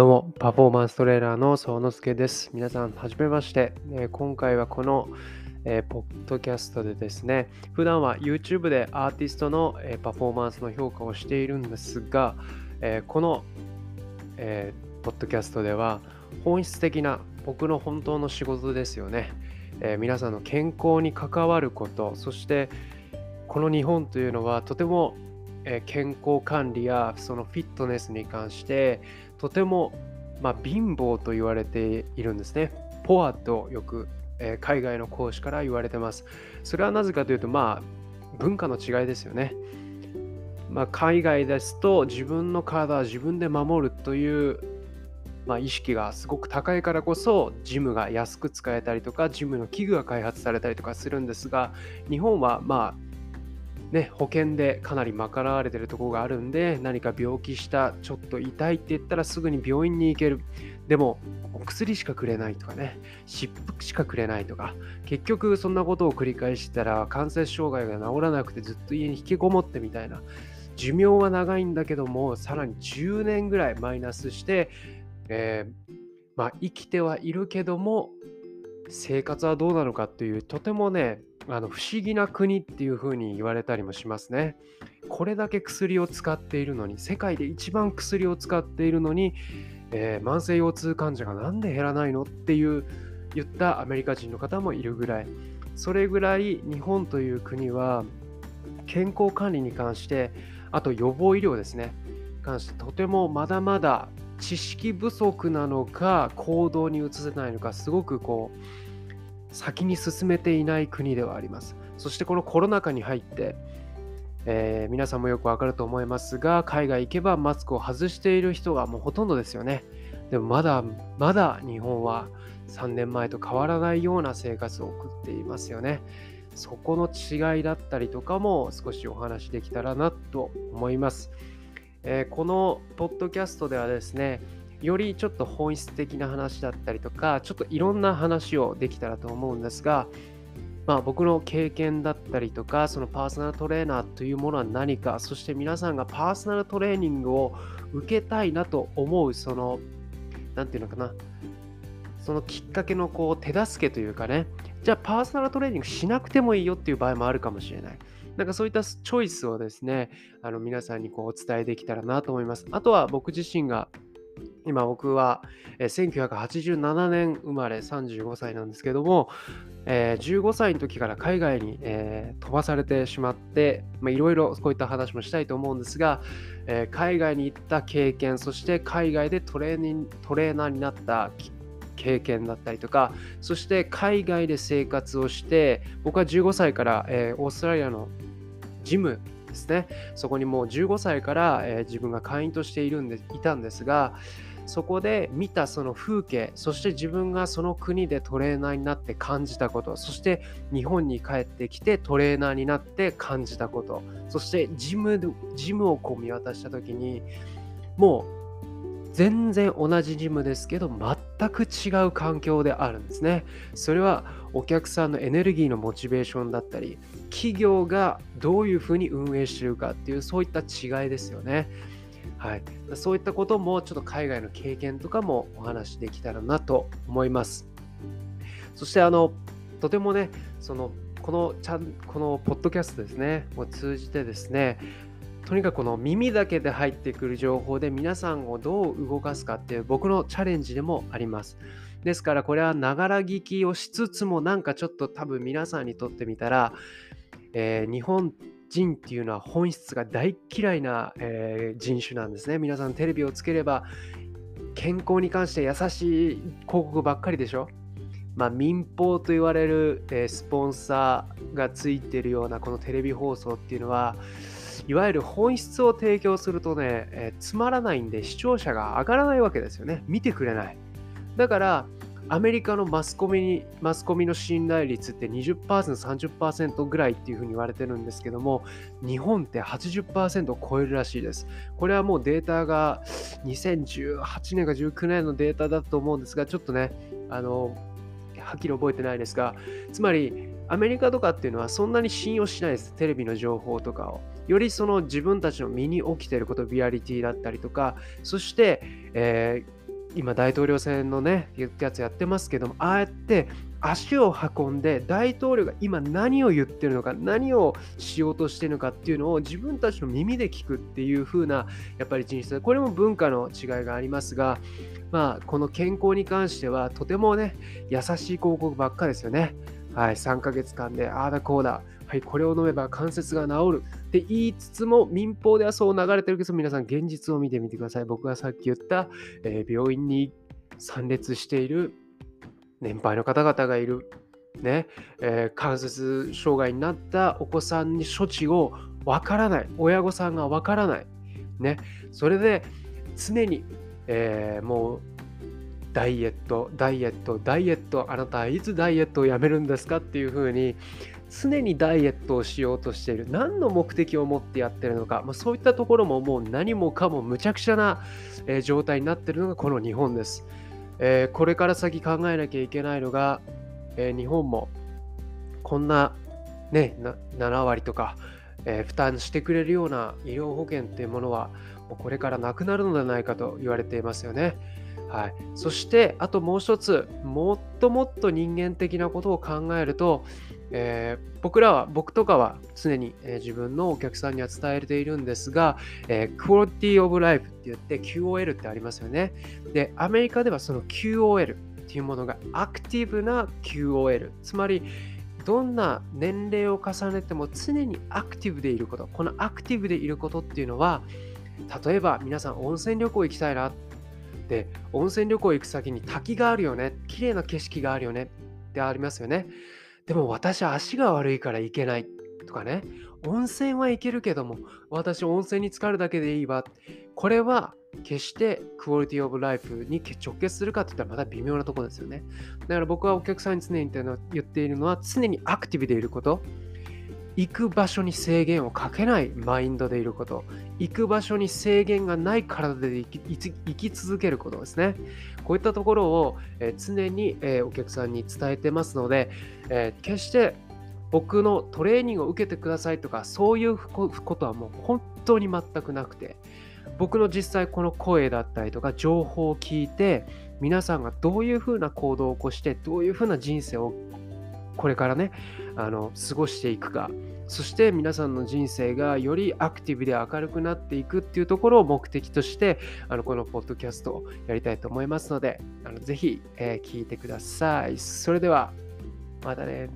どうも、パフォーマンストレーナーの総之助です。皆さん、はじめまして。えー、今回はこの、えー、ポッドキャストでですね、普段は YouTube でアーティストの、えー、パフォーマンスの評価をしているんですが、えこの、えポッドキャストでは本質的な僕の本当の仕事ですよね。え皆さんの健康に関わること、そしてこの日本というのはとても健康管理やそのフィットネスに関してとても、まあ、貧乏と言われているんですね。ポアとよく、え海外の講師から言われてます。それはなぜかというと、まあ、文化の違いですよね。まあ、海外ですと自分の体は自分で守るという、まあ、意識がすごく高いからこそジムが安く使えたりとかジムの器具が開発されたりとかするんですが日本はまあね、保険でかなり賄われてるところがあるんで何か病気したちょっと痛いって言ったらすぐに病院に行ける。でもお薬しかくれないとかね湿布しかくれないとか結局そんなことを繰り返したら感染障害が治らなくてずっと家に引きこもってみたいな寿命は長いんだけどもさらに10年ぐらいマイナスして、えー、まあ、生きてはいるけども生活はどうなのかっていうとてもねあの不思議な国っていう風に言われたりもしますね。これだけ薬を使っているのに世界で一番薬を使っているのに、えー、慢性腰痛患者がなんで減らないのっていう言ったアメリカ人の方もいるぐらいそれぐらい日本という国は健康管理に関してあと予防医療ですね関してとてもまだまだ知識不足なのか行動に移せないのかすごくこう先に進めていない国ではあります。そしてこのコロナ禍に入って、えー、皆さんもよくわかると思いますが、海外行けばマスクを外している人がもうほとんどですよね。でもまだまだ日本は3年前と変わらないような生活を送っていますよね。そこの違いだったりとかも少しお話できたらなと思います。えー、このポッドキャストではですね、よりちょっと本質的な話だったりとか、ちょっといろんな話をできたらと思うんですが、まあ、僕の経験だったりとか、そのパーソナルトレーナーというものは何か、そして皆さんがパーソナルトレーニングを受けたいなと思う、その、なんていうのかな、そのきっかけのこう手助けというかね、じゃあパーソナルトレーニングしなくてもいいよっていう場合もあるかもしれない。なんかそういったチョイスをですね、あの皆さんにこうお伝えできたらなと思います。あとは僕自身が今僕は1987年生まれ35歳なんですけども、えー、15歳の時から海外に、え、飛ばされてしまっていろいろこういった話もしたいと思うんですが、え、海外に行った経験そして海外でトレーニントレーナーになった経験だったりとかそして海外で生活をして僕は15歳から、えー、オーストラリアのジムですね。そこにもう15歳から、えー、自分が会員としているんでいたんですがそこで見たその風景そして自分がその国でトレーナーになって感じたことそして日本に帰ってきてトレーナーになって感じたことそしてジムジムをこう見渡した時にもう全然同じジムですけど全く違う環境であるんですね。それはお客さんのエネルギーのモチベーションだったり企業がどういうふうに運営してるかっていうそういった違いですよね。はい、そういったこともちょっと海外の経験とかもお話しできたらなと思います。そしてあのとてもねそのこのちゃんこのポッドキャストですねを通じてですねとにかくこの耳だけで入ってくる情報で皆さんをどう動かすかっていう僕のチャレンジでもあります。ですからこれはながら聞きをしつつもなんかちょっと多分皆さんにとってみたら、えー、日本人っていうのは本質が大嫌いな、えー、人種なんですね。皆さんテレビをつければ健康に関して優しい広告ばっかりでしょまあ、民放と言われる、えー、スポンサーがついてるようなこのテレビ放送っていうのはいわゆる本質を提供するとね、えー、つまらないんで視聴者が上がらないわけですよね。見てくれない。だからアメリカのマスコミにマスコミの信頼率って20%、30%ぐらいっていうふうに言われてるんですけども、日本って80%を超えるらしいです。これはもうデータが2018年か19年のデータだと思うんですが、ちょっとね、あの、はっきり覚えてないですが、つまりアメリカとかっていうのはそんなに信用しないです。テレビの情報とかを。よりその自分たちの身に起きていること、ビアリティだったりとか、そして、えー今大統領選のねやつやってますけどもああやって足を運んで大統領が今何を言ってるのか何をしようとしてるのかっていうのを自分たちの耳で聞くっていう風なやっぱり人種これも文化の違いがありますがまあこの健康に関してはとてもね優しい広告ばっかですよね。はい3ヶ月間でああだこうだはいこれを飲めば関節が治る。って言いつつも民放ではそう流れてるけど皆さん現実を見てみてください。僕がさっき言った、えー、病院に参列している年配の方々がいる、ね。えー、関節障害になったお子さんに処置をわからない。親御さんがわからない、ね、それで常に、えー、もうダイエットダイエットダイエット。あなたはいつダイエットをやめるんですか？っていうふうに常にダイエットをしようとしている何の目的を持ってやってるのか、まあ、そういったところももう何もかもむちゃくちゃな、えー、状態になっているのがこの日本です。えー、これから先考えなきゃいけないのが、えー、日本もこんな、ね、7割とか、え、負担してくれるような医療保険っていうものはこれからなくなるのではないかと言われていますよね。はい、そしてあともう一つもっともっと人間的なことを考えると、えー、僕らは僕とかは常に、えー、自分のお客さんには伝えているんですが、えー、クオリティオブライフって言って QOL ってありますよね。でアメリカではその QOL っていうものがアクティブな QOL つまりどんな年齢を重ねても常にアクティブでいることこのアクティブでいることっていうのは例えば皆さん温泉旅行行きたいな。で温泉旅行行く先に滝があるよね。綺麗な景色があるよね。ってありますよね。でも私は足が悪いから行けない。とかね。温泉は行けるけども私温泉に浸かるだけでいいわ。これは決してクオリティオブライフに直結するかって言ったらまた微妙なところですよね。だから僕はお客さんに常に言っているのは常にアクティブでいること。行く場所に制限をかけないマインドでいること。行く場所に制限がない体で生き続けることですね。こういったところを、え常に、えお客さんに伝えてますので、え決して僕のトレーニングを受けてくださいとかそういうことはもう本当に全くなくて僕の実際この声だったりとか情報を聞いて皆さんがどういうふうな行動を起こしてどういうふうな人生をこれからねあの過ごしていくかそして皆さんの人生がよりアクティブで明るくなっていくっていうところを目的としてあのこのポッドキャストをやりたいと思いますのであのぜひ、えー、聞いてください。それではまたね。